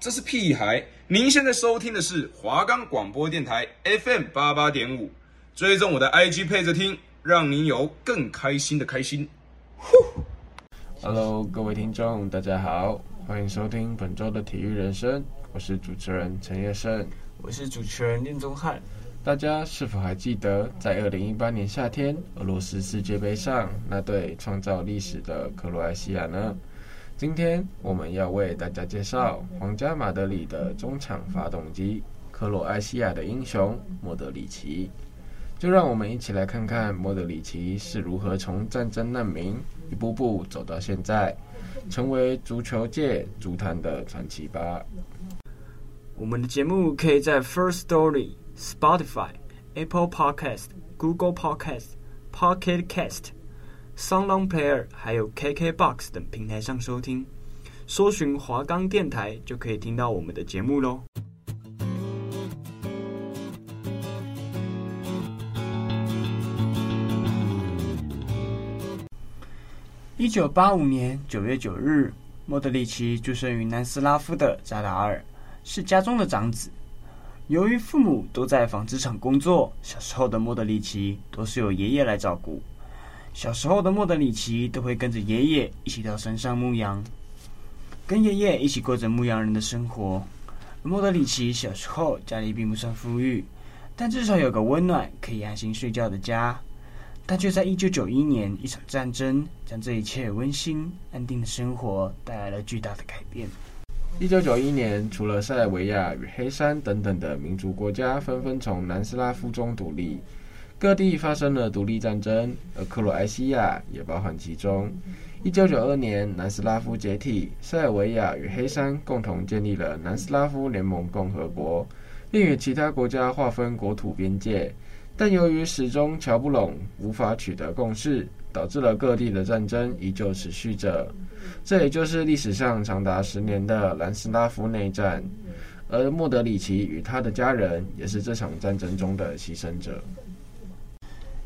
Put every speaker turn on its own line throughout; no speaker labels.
这是屁孩！您现在收听的是华冈广播电台 FM 八八点五，追踪我的 IG 配着听，让您有更开心的开心。呼
，Hello，各位听众，大家好，欢迎收听本周的体育人生，我是主持人陈业胜，
我是主持人念宗翰。
大家是否还记得，在二零一八年夏天，俄罗斯世界杯上那对创造历史的克罗埃西亚呢？今天我们要为大家介绍皇家马德里的中场发动机——克罗埃西亚的英雄莫德里奇。就让我们一起来看看莫德里奇是如何从战争难民一步步走到现在，成为足球界足坛的传奇吧。
我们的节目可以在 First Story、Spotify、Apple Podcast、Google Podcast、Pocket Cast。SoundOn Player 还有 KKBOX 等平台上收听，搜寻华冈电台就可以听到我们的节目喽。一九八五年九月九日，莫德里奇出生于南斯拉夫的扎达尔，是家中的长子。由于父母都在纺织厂工作，小时候的莫德里奇都是由爷爷来照顾。小时候的莫德里奇都会跟着爷爷一起到山上牧羊，跟爷爷一起过着牧羊人的生活。莫德里奇小时候家里并不算富裕，但至少有个温暖可以安心睡觉的家。但却在一九九一年，一场战争将这一切温馨安定的生活带来了巨大的改变。
一九九一年，除了塞尔维亚与黑山等等的民族国家纷纷从南斯拉夫中独立。各地发生了独立战争，而克罗埃西亚也包含其中。一九九二年，南斯拉夫解体，塞尔维亚与黑山共同建立了南斯拉夫联盟共和国，并与其他国家划分国土边界。但由于始终瞧不拢，无法取得共识，导致了各地的战争依旧持续着。这也就是历史上长达十年的南斯拉夫内战。而莫德里奇与他的家人也是这场战争中的牺牲者。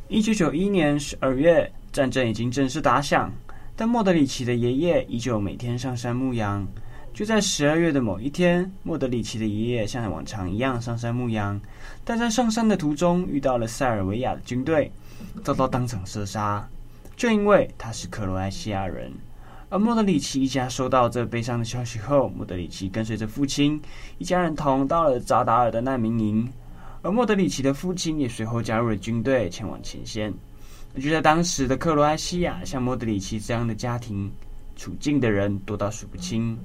一九九一年十二月，战争已经正式打响，但莫德里奇的爷爷依旧每天上山牧羊。就在十二月的某一天，莫德里奇的爷爷像往常一样上山牧羊，但在上山的途中遇到了塞尔维亚的军队，遭到当场射杀。就因为他是克罗埃西亚人，而莫德里奇一家收到这悲伤的消息后，莫德里奇跟随着父亲一家人逃到了扎达尔的难民营。而莫德里奇的父亲也随后加入了军队，前往前线。就在当时的克罗埃西亚，像莫德里奇这样的家庭处境的人多到数不清。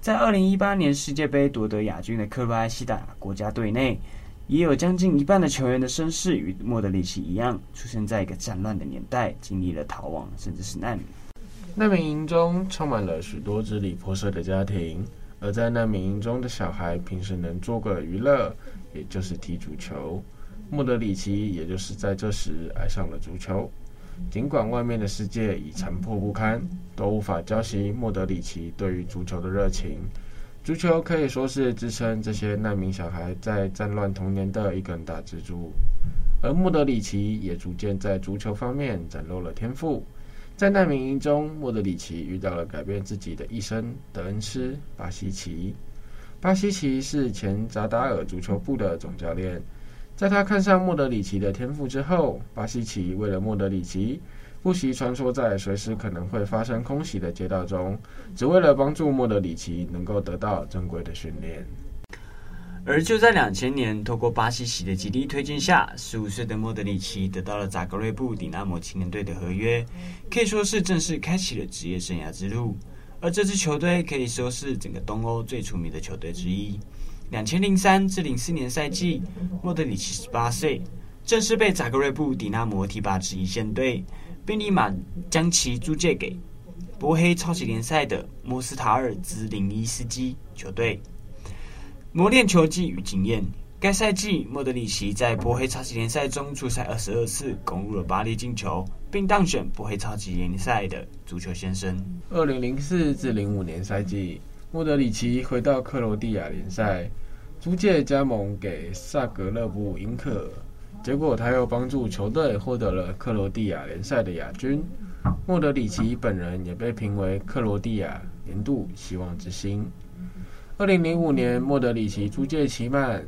在二零一八年世界杯夺得亚军的克罗埃西亚国家队内，也有将近一半的球员的身世与莫德里奇一样，出生在一个战乱的年代，经历了逃亡甚至是难民。
难民营中充满了许多支离破碎的家庭，而在难民营中的小孩平时能做个娱乐。也就是踢足球，莫德里奇也就是在这时爱上了足球。尽管外面的世界已残破不堪，都无法浇熄莫德里奇对于足球的热情。足球可以说是支撑这些难民小孩在战乱童年的一根大支柱，而莫德里奇也逐渐在足球方面展露了天赋。在难民营中，莫德里奇遇到了改变自己的一生的恩师巴西奇。巴西奇是前扎达尔足球部的总教练，在他看上莫德里奇的天赋之后，巴西奇为了莫德里奇，不惜穿梭在随时可能会发生空袭的街道中，只为了帮助莫德里奇能够得到正规的训练。
而就在两千年，透过巴西奇的极力推荐下，十五岁的莫德里奇得到了扎格瑞布迪纳摩青年队的合约，可以说是正式开启了职业生涯之路。而这支球队可以说是整个东欧最出名的球队之一。两千零三至零四年赛季，莫德里奇十八岁，正式被扎格瑞布迪纳摩提拔至一线队，并立马将其租借给波黑超级联赛的莫斯塔尔兹林伊斯基球队，磨练球技与经验。该赛季，莫德里奇在波黑超级联赛中出赛二十二次，攻入了八粒进球，并当选波黑超级联赛的足球先生。
二零零四至零五年赛季，莫德里奇回到克罗地亚联赛，租借加盟给萨格勒布英克，结果他又帮助球队获得了克罗地亚联赛的亚军。莫德里奇本人也被评为克罗地亚年度希望之星。二零零五年，莫德里奇租借齐曼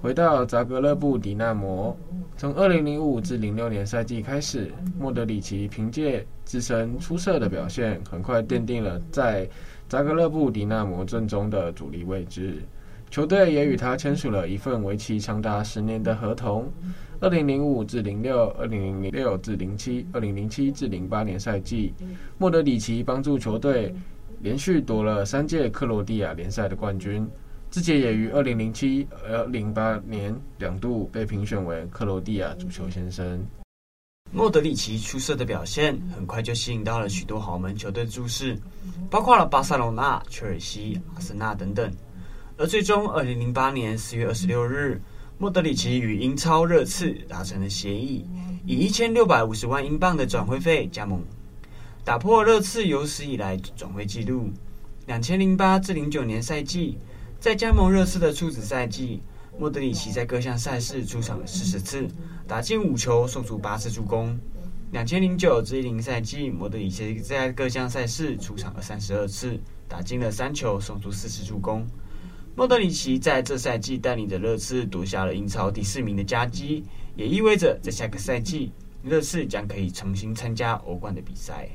回到扎格勒布迪纳摩。从二零零五至零六年赛季开始，莫德里奇凭借自身出色的表现，很快奠定了在扎格勒布迪纳摩阵中的主力位置。球队也与他签署了一份为期长达十年的合同。二零零五至零六、二零零六至零七、二零零七至零八年赛季，莫德里奇帮助球队。连续夺了三届克罗地亚联赛的冠军，自己也于二零零七、呃零八年两度被评选为克罗地亚足球先生。
莫德里奇出色的表现很快就吸引到了许多豪门球队注视，包括了巴塞罗那、切尔西、阿森纳等等。而最终，二零零八年四月二十六日，莫德里奇与英超热刺达成了协议，以一千六百五十万英镑的转会费加盟。打破热刺有史以来转会纪录。两千零八至零九年赛季，在加盟热刺的初始赛季，莫德里奇在各项赛事出场了四十次，打进五球，送出八次助攻。两千零九至一零赛季，莫德里奇在各项赛事出场了三十二次，打进了三球，送出四次助攻。莫德里奇在这赛季带领着热刺夺下了英超第四名的佳绩，也意味着在下个赛季，热刺将可以重新参加欧冠的比赛。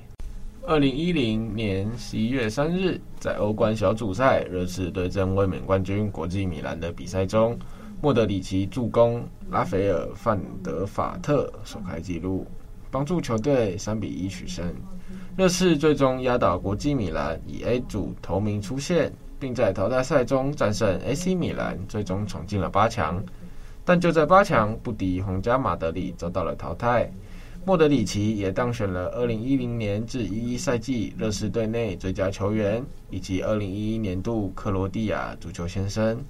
二零一零年十一月三日，在欧冠小组赛热刺对阵卫冕冠军国际米兰的比赛中，莫德里奇助攻拉斐尔·范德法特首开纪录，帮助球队三比一取胜。热刺最终压倒国际米兰，以 A 组头名出线，并在淘汰赛中战胜 AC 米兰，最终闯进了八强。但就在八强不敌皇家马德里，遭到了淘汰。莫德里奇也当选了2010年至11赛季热刺队内最佳球员，以及2011年度克罗地亚足球先生。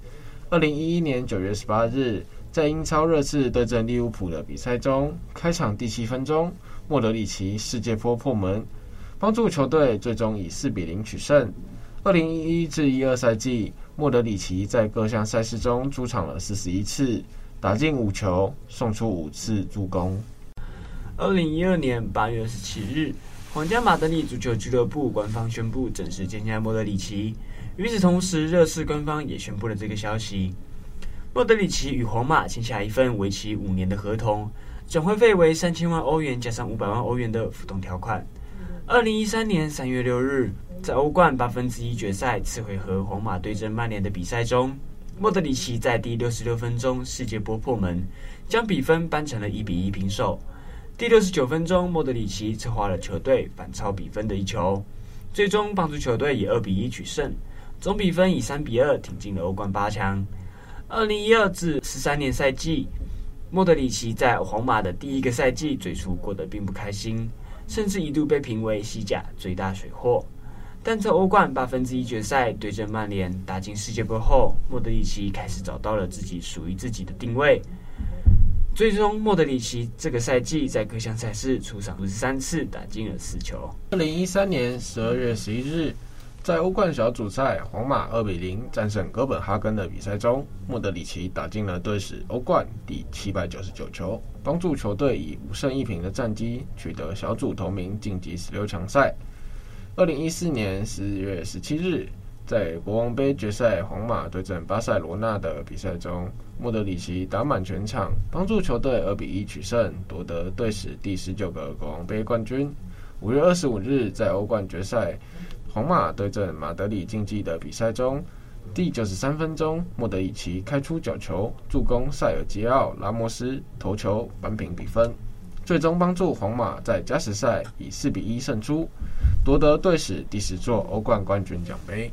2011年9月18日，在英超热刺对阵利物浦的比赛中，开场第七分钟，莫德里奇世界波破门，帮助球队最终以4比0取胜。2011至12赛季，莫德里奇在各项赛事中出场了41次，打进五球，送出五次助攻。
二零一二年八月二十七日，皇家马德里足球俱乐部官方宣布正式签下莫德里奇。与此同时，热刺官方也宣布了这个消息：莫德里奇与皇马签下一份为期五年的合同，转会费为三千万欧元加上五百万欧元的浮动条款。二零一三年三月六日，在欧冠八分之一决赛次回合皇马对阵曼联的比赛中，莫德里奇在第六十六分钟世界波破门，将比分扳成了一比一平手。第六十九分钟，莫德里奇策划了球队反超比分的一球，最终帮助球队以二比一取胜，总比分以三比二挺进了欧冠八强。二零一二至十三年赛季，莫德里奇在皇马的第一个赛季最初过得并不开心，甚至一度被评为西甲最大水货。但在欧冠八分之一决赛对阵曼联打进世界杯后，莫德里奇开始找到了自己属于自己的定位。最终，莫德里奇这个赛季在各项赛事出场五十三次，打进了四球。
二零一三年十二月十一日，在欧冠小组赛皇马二比零战胜哥本哈根的比赛中，莫德里奇打进了队史欧冠第七百九十九球，帮助球队以五胜一平的战绩取得小组头名，晋级十六强赛。二零一四年十月十七日，在国王杯决赛，皇马对阵巴塞罗那的比赛中，莫德里奇打满全场，帮助球队二比一取胜，夺得队史第十九个国王杯冠军。五月二十五日，在欧冠决赛，皇马对阵马德里竞技的比赛中，第九十三分钟，莫德里奇开出角球，助攻塞尔吉奥·拉莫斯头球扳平比分，最终帮助皇马在加时赛以四比一胜出，夺得队史第十座欧冠冠军奖杯。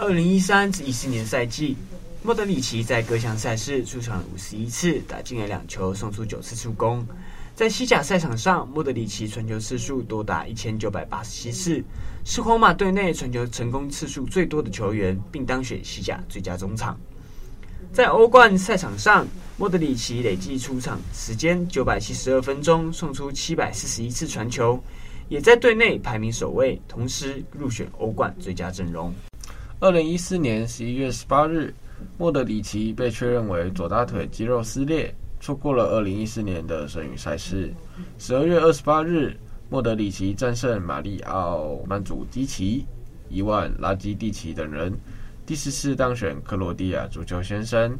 二零一三至一四年赛季，莫德里奇在各项赛事出场五十一次，打进了两球，送出九次助攻。在西甲赛场上，莫德里奇传球次数多达一千九百八十七次，是皇马队内传球成功次数最多的球员，并当选西甲最佳中场。在欧冠赛场上，莫德里奇累计出场时间九百七十二分钟，送出七百四十一次传球，也在队内排名首位，同时入选欧冠最佳阵容。
二零一四年十一月十八日，莫德里奇被确认为左大腿肌肉撕裂，错过了二零一四年的剩余赛事。十二月二十八日，莫德里奇战胜马里奥·曼祖基奇，伊万拉基蒂奇等人。第十次当选克罗地亚足球先生。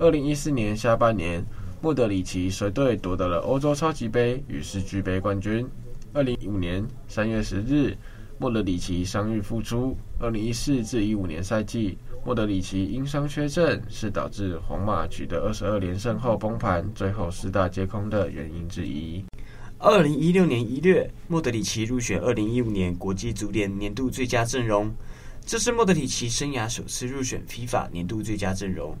二零一四年下半年，莫德里奇随队夺得了欧洲超级杯与世俱杯冠军。二零一五年三月十日，莫德里奇伤愈复出。二零一四至一五年赛季，莫德里奇因伤缺阵，是导致皇马取得二十二连胜后崩盘、最后四大皆空的原因之一。
二零一六年一月，莫德里奇入选二零一五年国际足联年度最佳阵容。这是莫德里奇生涯首次入选 FIFA 年度最佳阵容。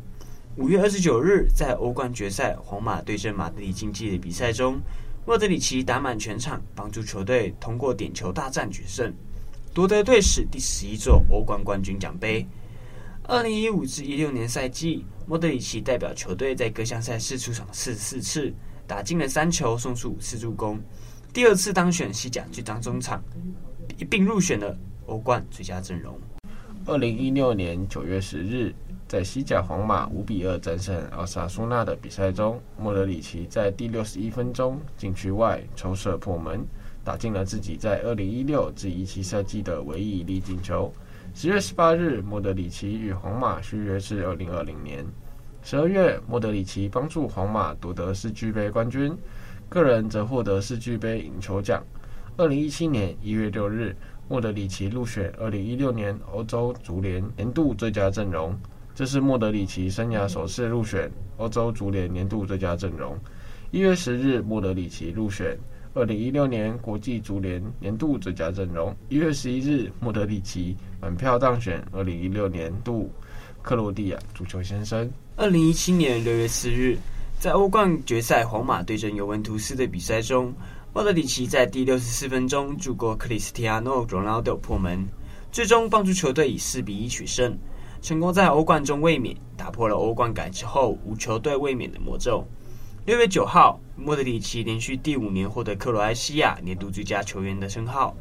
五月二十九日，在欧冠决赛皇马对阵马德里竞技的比赛中，莫德里奇打满全场，帮助球队通过点球大战决胜，夺得队史第十一座欧冠冠军奖杯。二零一五至一六年赛季，莫德里奇代表球队在各项赛事出场四十四次，打进了三球，送出五次助攻，第二次当选西甲最佳中场，一并入选了欧冠最佳阵容。
二零一六年九月十日，在西甲皇马五比二战胜奥萨苏纳的比赛中，莫德里奇在第六十一分钟禁区外抽射破门，打进了自己在二零一六至一七赛季的唯一一粒进球。十月十八日，莫德里奇与皇马续约至二零二零年。十二月，莫德里奇帮助皇马夺得世俱杯冠军，个人则获得世俱杯赢球奖。二零一七年一月六日。莫德里奇入选二零一六年欧洲足联年度最佳阵容，这是莫德里奇生涯首次入选欧洲足联年度最佳阵容。一月十日，莫德里奇入选二零一六年国际足联年度最佳阵容。一月十一日，莫德里奇满票当选二零一六年度克罗地亚足球先生。
二零一七年六月四日，在欧冠决赛皇马对阵尤文图斯的比赛中。莫德里奇在第六十四分钟助攻克里斯蒂亚诺·罗纳多破门，最终帮助球队以四比一取胜，成功在欧冠中卫冕，打破了欧冠改制后无球队卫冕的魔咒。六月九号，莫德里奇连续第五年获得克罗埃西亚年度最佳球员的称号。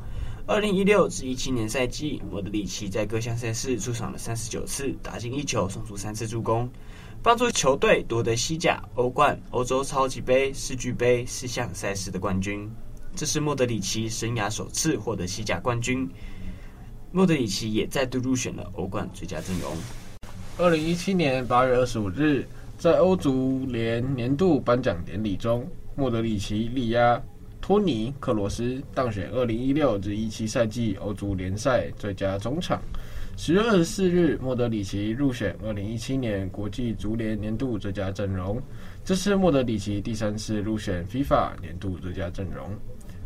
二零一六至一七年赛季，莫德里奇在各项赛事出场了三十九次，打进一球，送出三次助攻。帮助球队夺得西甲、欧冠、欧洲超级杯、世俱杯四项赛事的冠军，这是莫德里奇生涯首次获得西甲冠军。莫德里奇也再度入选了欧冠最佳阵容。
二零一七年八月二十五日，在欧足联年度颁奖典礼中，莫德里奇力压托尼·克罗斯，当选二零一六至一七赛季欧足联赛最佳中场。十月二十四日，莫德里奇入选二零一七年国际足联年度最佳阵容，这是莫德里奇第三次入选 FIFA 年度最佳阵容。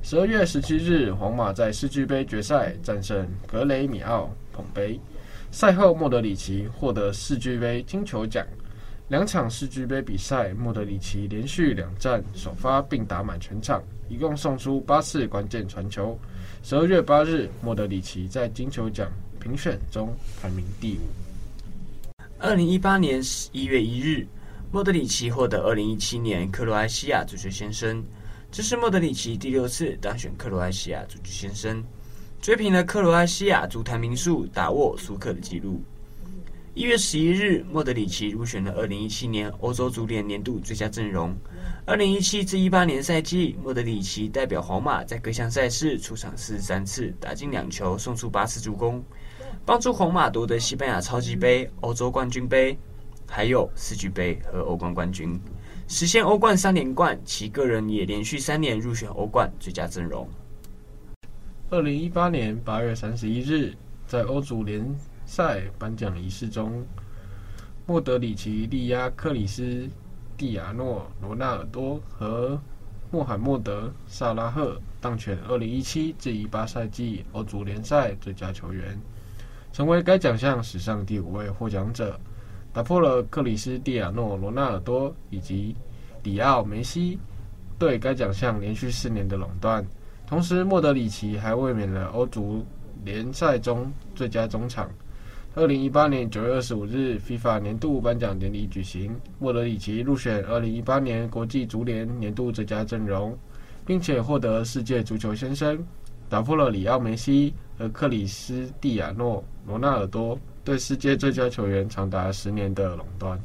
十二月十七日，皇马在世俱杯决赛战胜格雷米奥捧杯，赛后莫德里奇获得世俱杯金球奖。两场世俱杯比赛，莫德里奇连续两战首发并打满全场，一共送出八次关键传球。十二月八日，莫德里奇在金球奖评选中排名第五。
二零一八年十一月一日，莫德里奇获得二零一七年克罗埃西亚足球先生，这是莫德里奇第六次当选克罗埃西亚足球先生，追平了克罗埃西亚足坛名宿达沃苏克的纪录。一月十一日，莫德里奇入选了二零一七年欧洲足联年度最佳阵容。二零一七至一八年赛季，莫德里奇代表皇马在各项赛事出场四十三次，打进两球，送出八次助攻。帮助皇马夺得西班牙超级杯、欧洲冠军杯，还有世俱杯和欧冠冠军，实现欧冠三连冠。其个人也连续三年入选欧冠最佳阵容。
二零一八年八月三十一日，在欧足联赛颁奖仪式中，莫德里奇力压克里斯蒂亚诺·罗纳尔多和穆罕默德·萨拉赫，当选二零一七至一八赛季欧足联赛最佳球员。成为该奖项史上第五位获奖者，打破了克里斯蒂亚诺·罗纳尔多以及里奥·梅西对该奖项连续四年的垄断。同时，莫德里奇还卫冕了欧足联赛中最佳中场。二零一八年九月二十五日，FIFA 年度颁奖典礼举行，莫德里奇入选二零一八年国际足联年度最佳阵容，并且获得世界足球先生，打破了里奥·梅西和克里斯蒂亚诺。罗纳尔多对世界最佳球员长达十年的垄断。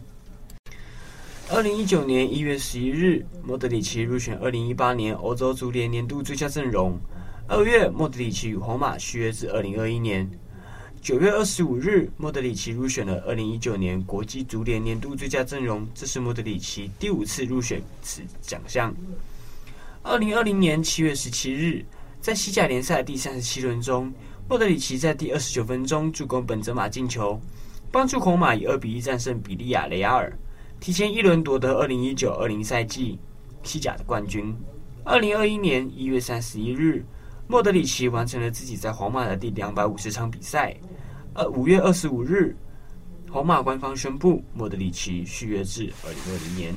二零一九年一月十一日，莫德里奇入选二零一八年欧洲足联年度最佳阵容。二月，莫德里奇与皇马续约至二零二一年。九月二十五日，莫德里奇入选了二零一九年国际足联年度最佳阵容，这是莫德里奇第五次入选此奖项。二零二零年七月十七日，在西甲联赛第三十七轮中，莫德里奇在第二十九分钟助攻本泽马进球，帮助皇马以二比一战胜比利亚雷亚尔，提前一轮夺得二零一九二零赛季西甲的冠军。二零二一年一月三十一日，莫德里奇完成了自己在皇马的第两百五十场比赛。呃，五月二十五日，皇马官方宣布莫德里奇续约至二零二零年。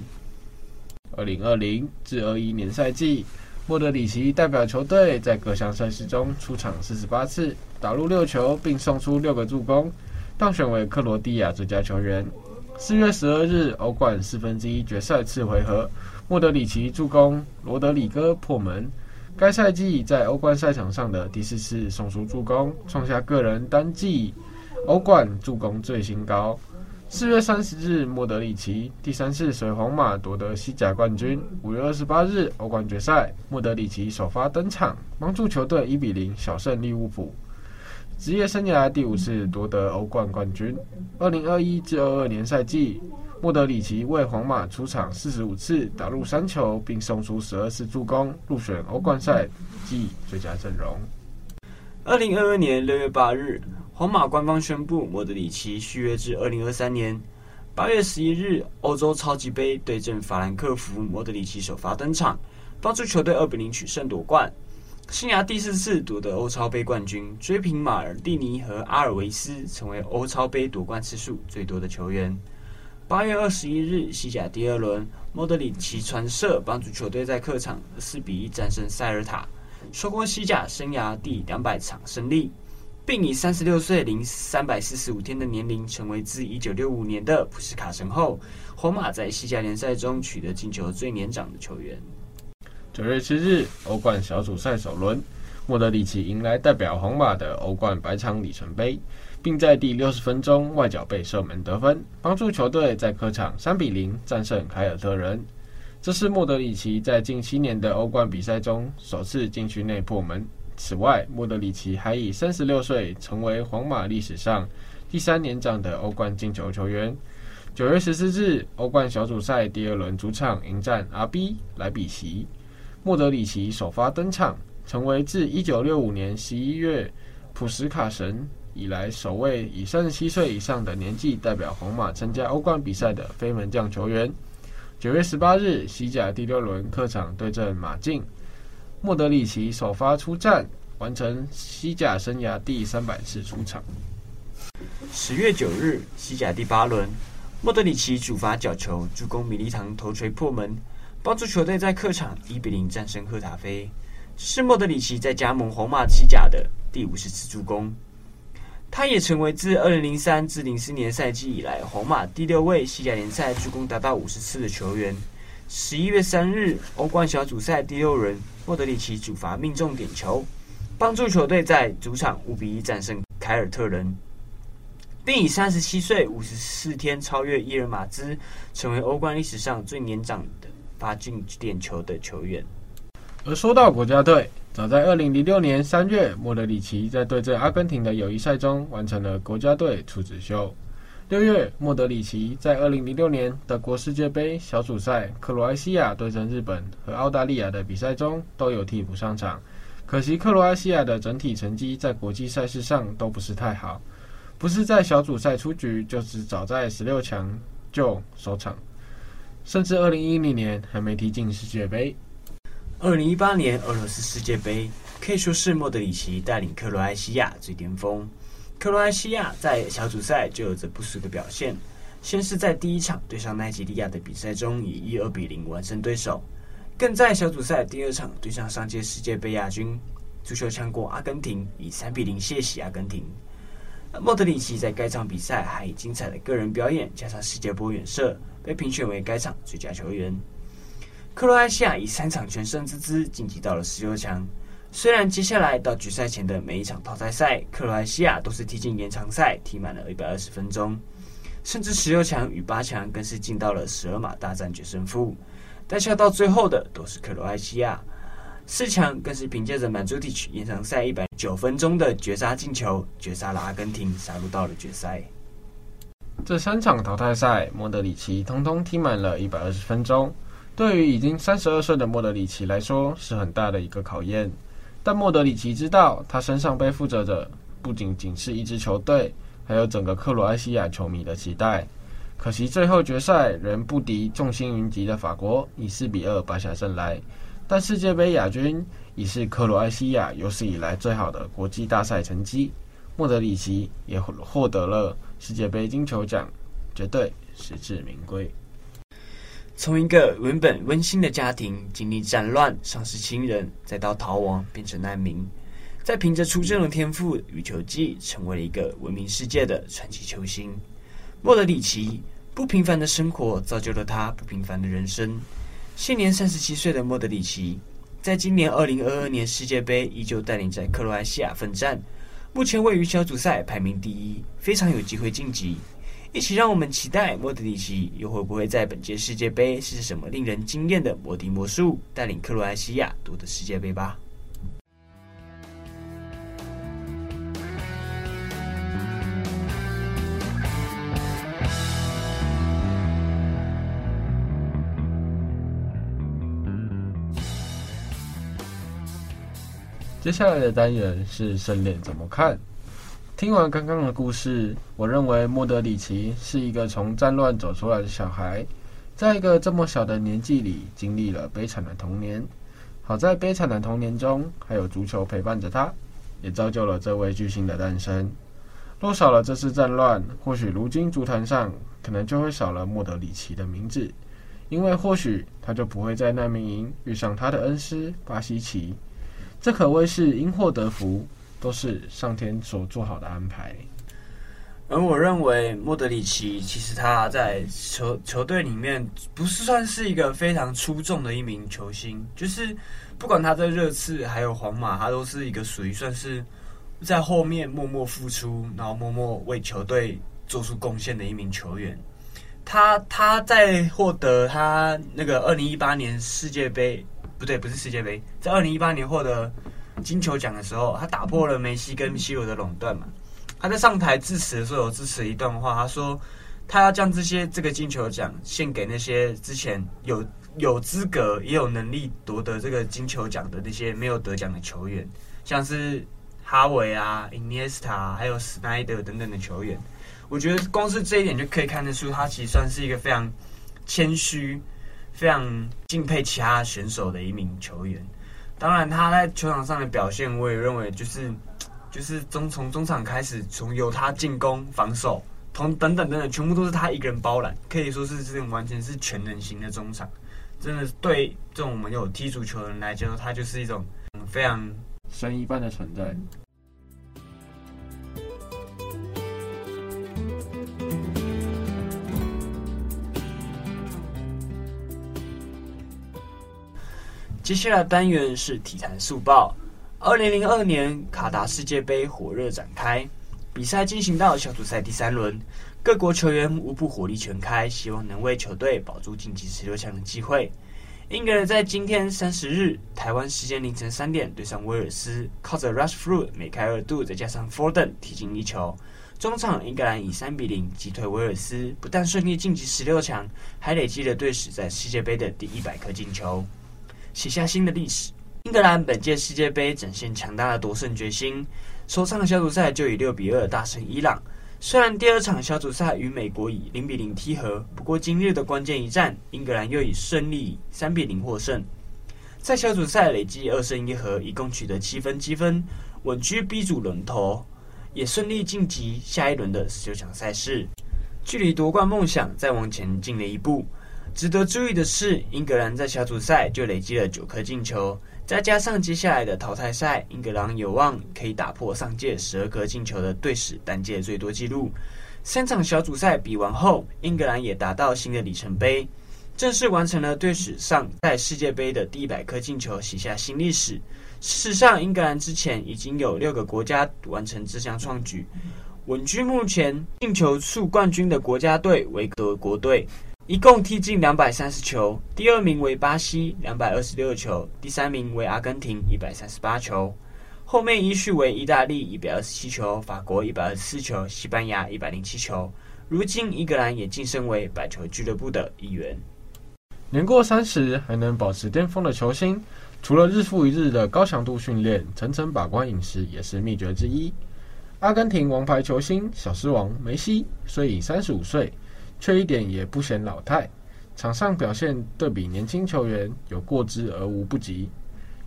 二零二零至二一年赛季，莫德里奇代表球队在各项赛事中出场四十八次，打入六球，并送出六个助攻，当选为克罗地亚最佳球员。四月十二日，欧冠四分之一决赛次回合，莫德里奇助攻罗德里戈破门。该赛季在欧冠赛场上的第四次送出助攻，创下个人单季欧冠助攻最新高。四月三十日，莫德里奇第三次随皇马夺得西甲冠军。五月二十八日，欧冠决赛，莫德里奇首发登场，帮助球队一比零小胜利物浦，职业生涯第五次夺得欧冠冠军。二零二一至二二年赛季。莫德里奇为皇马出场四十五次，打入三球，并送出十二次助攻，入选欧冠赛季最佳阵容。
二零二二年六月八日，皇马官方宣布莫德里奇续约至二零二三年。八月十一日，欧洲超级杯对阵法兰克福，莫德里奇首发登场，帮助球队二比零取胜夺冠，生涯第四次夺得欧超杯冠军，追平马尔蒂尼和阿尔维斯，成为欧超杯夺冠次数最多的球员。八月二十一日，西甲第二轮，莫德里奇传射帮助球队在客场四比一战胜塞尔塔，收获西甲生涯第两百场胜利，并以三十六岁零三百四十五天的年龄，成为自一九六五年的普斯卡神后，皇马在西甲联赛中取得进球最年长的球员。
九月七日，欧冠小组赛首轮，莫德里奇迎来代表皇马的欧冠百场里程碑。并在第六十分钟外脚背射门得分，帮助球队在客场三比零战胜凯尔特人。这是莫德里奇在近七年的欧冠比赛中首次禁区内破门。此外，莫德里奇还以三十六岁成为皇马历史上第三年长的欧冠进球球员。九月十四日，欧冠小组赛第二轮主场迎战 RB 莱比锡，莫德里奇首发登场，成为自一九六五年十一月普什卡神以来首位以三十七岁以上的年纪代表皇马参加欧冠比赛的非门将球员。九月十八日，西甲第六轮客场对阵马竞，莫德里奇首发出战，完成西甲生涯第三百次出场。
十月九日，西甲第八轮，莫德里奇主罚角球，助攻米利唐头锤破门，帮助球队在客场一比零战胜赫塔菲，是莫德里奇在加盟皇马西甲的第五十次助攻。他也成为自二零零三至零四年赛季以来，皇马第六位西甲联赛助攻达到五十次的球员。十一月三日，欧冠小组赛第六轮，莫德里奇主罚命中点球，帮助球队在主场五比一战胜凯尔特人，并以三十七岁五十四天超越伊尔马兹，成为欧冠历史上最年长的罚进点球的球员。
而说到国家队。早在二零零六年三月，莫德里奇在对阵阿根廷的友谊赛中完成了国家队处子秀。六月，莫德里奇在二零零六年德国世界杯小组赛克罗埃西亚对阵日本和澳大利亚的比赛中都有替补上场，可惜克罗埃西亚的整体成绩在国际赛事上都不是太好，不是在小组赛出局，就是早在十六强就收场，甚至二零一零年还没踢进世界杯。
二零一八年俄罗斯世界杯可以说是莫德里奇带领克罗埃西亚最巅峰。克罗埃西亚在小组赛就有着不俗的表现，先是在第一场对上奈及利亚的比赛中以一二比零完胜对手，更在小组赛第二场对上上届世界杯亚军足球强国阿根廷以三比零血洗阿根廷。莫德里奇在该场比赛还以精彩的个人表演加上世界波远射，被评选为该场最佳球员。克罗埃西亚以三场全胜之姿晋级到了十六强。虽然接下来到决赛前的每一场淘汰赛，克罗埃西亚都是踢进延长赛，踢满了一百二十分钟，甚至十六强与八强更是进到了十二码大战决胜负。但笑到最后的都是克罗埃西亚。四强更是凭借着满足地区延长赛一百九分钟的绝杀进球，绝杀了阿根廷，杀入到了决赛。
这三场淘汰赛，莫德里奇通通踢满了一百二十分钟。对于已经三十二岁的莫德里奇来说，是很大的一个考验。但莫德里奇知道，他身上背负着的不仅仅是一支球队，还有整个克罗埃西亚球迷的期待。可惜最后决赛仍不敌众星云集的法国，以四比二败下阵来。但世界杯亚军已是克罗埃西亚有史以来最好的国际大赛成绩。莫德里奇也获得了世界杯金球奖，绝对实至名归。
从一个原本温馨的家庭，经历战乱、丧失亲人，再到逃亡变成难民，再凭着出众的天赋与球技，成为了一个闻名世界的传奇球星。莫德里奇不平凡的生活，造就了他不平凡的人生。现年三十七岁的莫德里奇，在今年二零二二年世界杯依旧带领在克罗埃西亚奋战，目前位于小组赛排名第一，非常有机会晋级。一起让我们期待莫德里奇又会不会在本届世界杯是什么令人惊艳的魔笛魔术，带领克罗埃西亚夺得世界杯吧。
接下来的单元是胜链怎么看？听完刚刚的故事，我认为莫德里奇是一个从战乱走出来的小孩，在一个这么小的年纪里经历了悲惨的童年。好在悲惨的童年中还有足球陪伴着他，也造就了这位巨星的诞生。若少了这次战乱，或许如今足坛上可能就会少了莫德里奇的名字，因为或许他就不会在难民营遇上他的恩师巴西奇。这可谓是因祸得福。都是上天所做好的安排。
而我认为莫德里奇其实他在球球队里面不是算是一个非常出众的一名球星，就是不管他在热刺还有皇马，他都是一个属于算是在后面默默付出，然后默默为球队做出贡献的一名球员。他他在获得他那个二零一八年世界杯，不对，不是世界杯，在二零一八年获得。金球奖的时候，他打破了梅西跟 C 罗的垄断嘛。他在上台致辞的时候，有致辞一段话，他说他要将这些这个金球奖献给那些之前有有资格也有能力夺得这个金球奖的那些没有得奖的球员，像是哈维啊、伊涅斯塔还有斯奈德等等的球员。我觉得光是这一点就可以看得出，他其实算是一个非常谦虚、非常敬佩其他选手的一名球员。当然，他在球场上的表现，我也认为就是，就是中从中场开始，从由他进攻、防守，同等等等等，全部都是他一个人包揽，可以说是这种完全是全能型的中场。真的，对这种我们有踢足球的人来讲，他就是一种非常
神一般的存在。
接下来单元是体坛速报。二零零二年卡达世界杯火热展开，比赛进行到小组赛第三轮，各国球员无不火力全开，希望能为球队保住晋级十六强的机会。英格兰在今天三十日台湾时间凌晨三点对上威尔斯，靠着 Rushford 梅开二度，再加上 Foden 踢进一球，中场英格兰以三比零击退威尔斯，不但顺利晋级十六强，还累积了队史在世界杯的第一百颗进球。写下新的历史。英格兰本届世界杯展现强大的夺胜决心，首场小组赛就以六比二大胜伊朗。虽然第二场小组赛与美国以零比零踢和，不过今日的关键一战，英格兰又以顺利三比零获胜。在小组赛累计二胜一和，一共取得七分积分，稳居 B 组龙头，也顺利晋级下一轮的十九强赛事，距离夺冠梦想再往前进了一步。值得注意的是，英格兰在小组赛就累积了九颗进球，再加上接下来的淘汰赛，英格兰有望可以打破上届十二颗进球的队史单届最多纪录。三场小组赛比完后，英格兰也达到新的里程碑，正式完成了队史上在世界杯的第一百颗进球，写下新历史。事实上，英格兰之前已经有六个国家完成这项创举，稳居目前进球数冠军的国家队为德国队。一共踢进两百三十球。第二名为巴西两百二十六球，第三名为阿根廷一百三十八球。后面依序为意大利一百二十七球、法国一百二十四球、西班牙一百零七球。如今英格兰也晋升为百球俱乐部的一员。
年过三十还能保持巅峰的球星，除了日复一日的高强度训练、层层把关饮食，也是秘诀之一。阿根廷王牌球星小狮王梅西虽已三十五岁，却一点也不显老态，场上表现对比年轻球员有过之而无不及。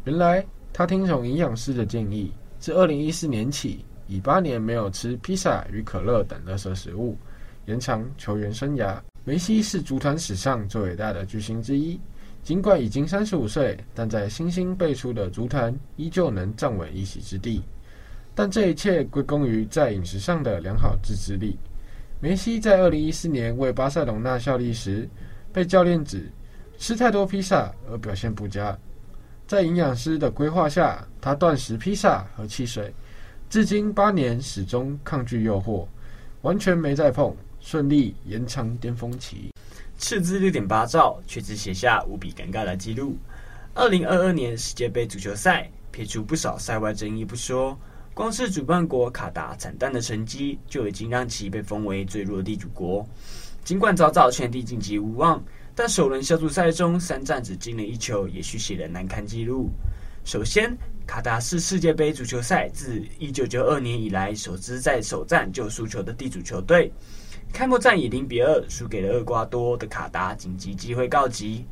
原来。他听从营养师的建议，自二零一四年起，以八年没有吃披萨与可乐等垃圾食物，延长球员生涯。梅西是足坛史上最伟大的巨星之一，尽管已经三十五岁，但在新星辈出的足坛依旧能站稳一席之地。但这一切归功于在饮食上的良好自制力。梅西在二零一四年为巴塞隆纳效力时，被教练指吃太多披萨而表现不佳。在营养师的规划下，他断食披萨和汽水，至今八年始终抗拒诱惑，完全没再碰，顺利延长巅峰期。
斥资六点八兆，却只写下无比尴尬的记录。二零二二年世界杯足球赛，撇除不少赛外争议不说，光是主办国卡达惨淡的成绩，就已经让其被封为最弱地主国。尽管早早圈地晋级无望。但首轮小组赛中三战只进了一球，也续写了难堪纪录。首先，卡达是世界杯足球赛自一九九二年以来首支在首战就输球的地主球队。开幕战以零比二输给了厄瓜多的卡达，晋级机会告急。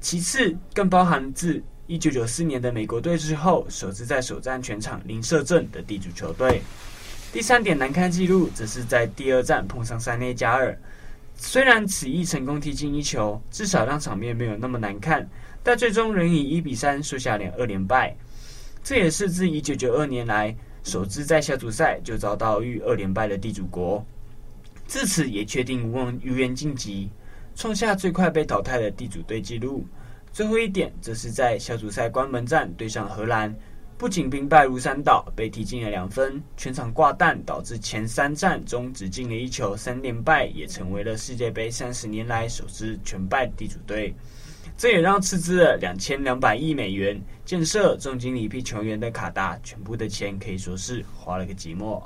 其次，更包含自一九九四年的美国队之后，首支在首战全场零射正的地主球队。第三点难看纪录，则是在第二战碰上三内加尔。虽然此役成功踢进一球，至少让场面没有那么难看，但最终仍以一比三输下两二连败。这也是自一九九二年来首支在小组赛就遭到遇二连败的地主国，自此也确定无望无缘晋级，创下最快被淘汰的地主队纪录。最后一点则是在小组赛关门战对上荷兰。不仅兵败如山倒，被踢进了两分，全场挂蛋，导致前三战中只进了一球，三连败，也成为了世界杯三十年来首支全败地主队。这也让斥资了两千两百亿美元建设、重金礼聘球员的卡达，全部的钱可以说是花了个寂寞。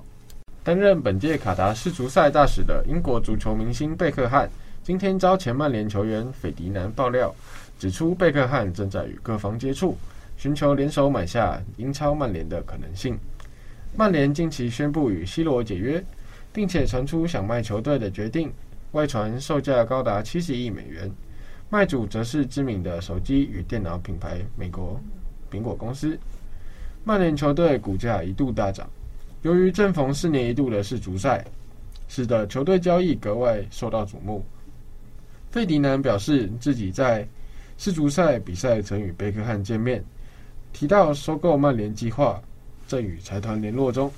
担任本届卡达世足赛大使的英国足球明星贝克汉，今天遭前曼联球员斐迪南爆料，指出贝克汉正在与各方接触。寻求联手买下英超曼联的可能性。曼联近期宣布与 C 罗解约，并且传出想卖球队的决定，外传售价高达七十亿美元。卖主则是知名的手机与电脑品牌美国苹果公司。曼联球队股价一度大涨，由于正逢四年一度的世足赛，使得球队交易格外受到瞩目。费迪南表示自己在世足赛比赛曾与贝克汉见面。提到收购曼联计划，正与财团联络中。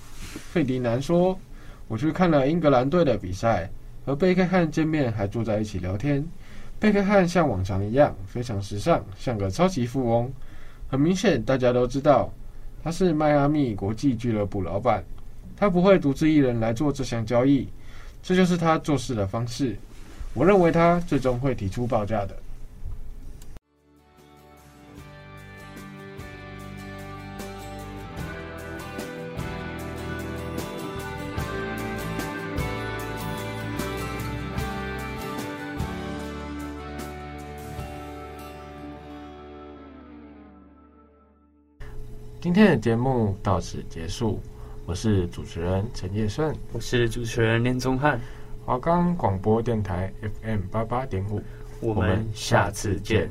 费迪南说：“我去看了英格兰队的比赛，和贝克汉见面，还坐在一起聊天。贝克汉像往常一样非常时尚，像个超级富翁。很明显，大家都知道他是迈阿密国际俱乐部老板，他不会独自一人来做这项交易，这就是他做事的方式。我认为他最终会提出报价的。”今天的节目到此结束，我是主持人陈业顺，
我是主持人连宗翰，
华冈广播电台 FM 八八点五，
我们下次见。